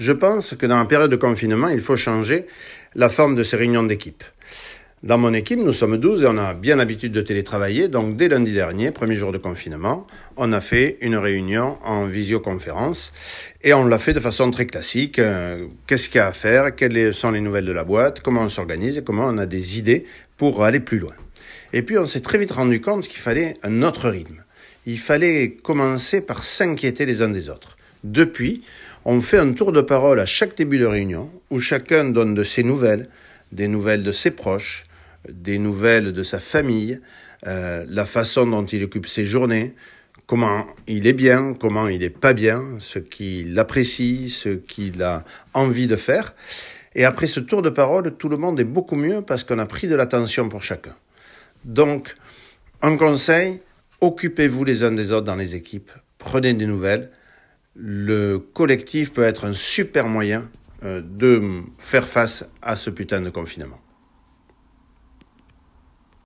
Je pense que dans la période de confinement, il faut changer la forme de ces réunions d'équipe. Dans mon équipe, nous sommes 12 et on a bien l'habitude de télétravailler. Donc, dès lundi dernier, premier jour de confinement, on a fait une réunion en visioconférence et on l'a fait de façon très classique. Euh, qu'est-ce qu'il y a à faire? Quelles sont les nouvelles de la boîte? Comment on s'organise comment on a des idées pour aller plus loin? Et puis, on s'est très vite rendu compte qu'il fallait un autre rythme. Il fallait commencer par s'inquiéter les uns des autres. Depuis, on fait un tour de parole à chaque début de réunion où chacun donne de ses nouvelles, des nouvelles de ses proches, des nouvelles de sa famille, euh, la façon dont il occupe ses journées, comment il est bien, comment il n'est pas bien, ce qu'il apprécie, ce qu'il a envie de faire. Et après ce tour de parole, tout le monde est beaucoup mieux parce qu'on a pris de l'attention pour chacun. Donc, un conseil, occupez-vous les uns des autres dans les équipes, prenez des nouvelles. Le collectif peut être un super moyen euh, de faire face à ce putain de confinement.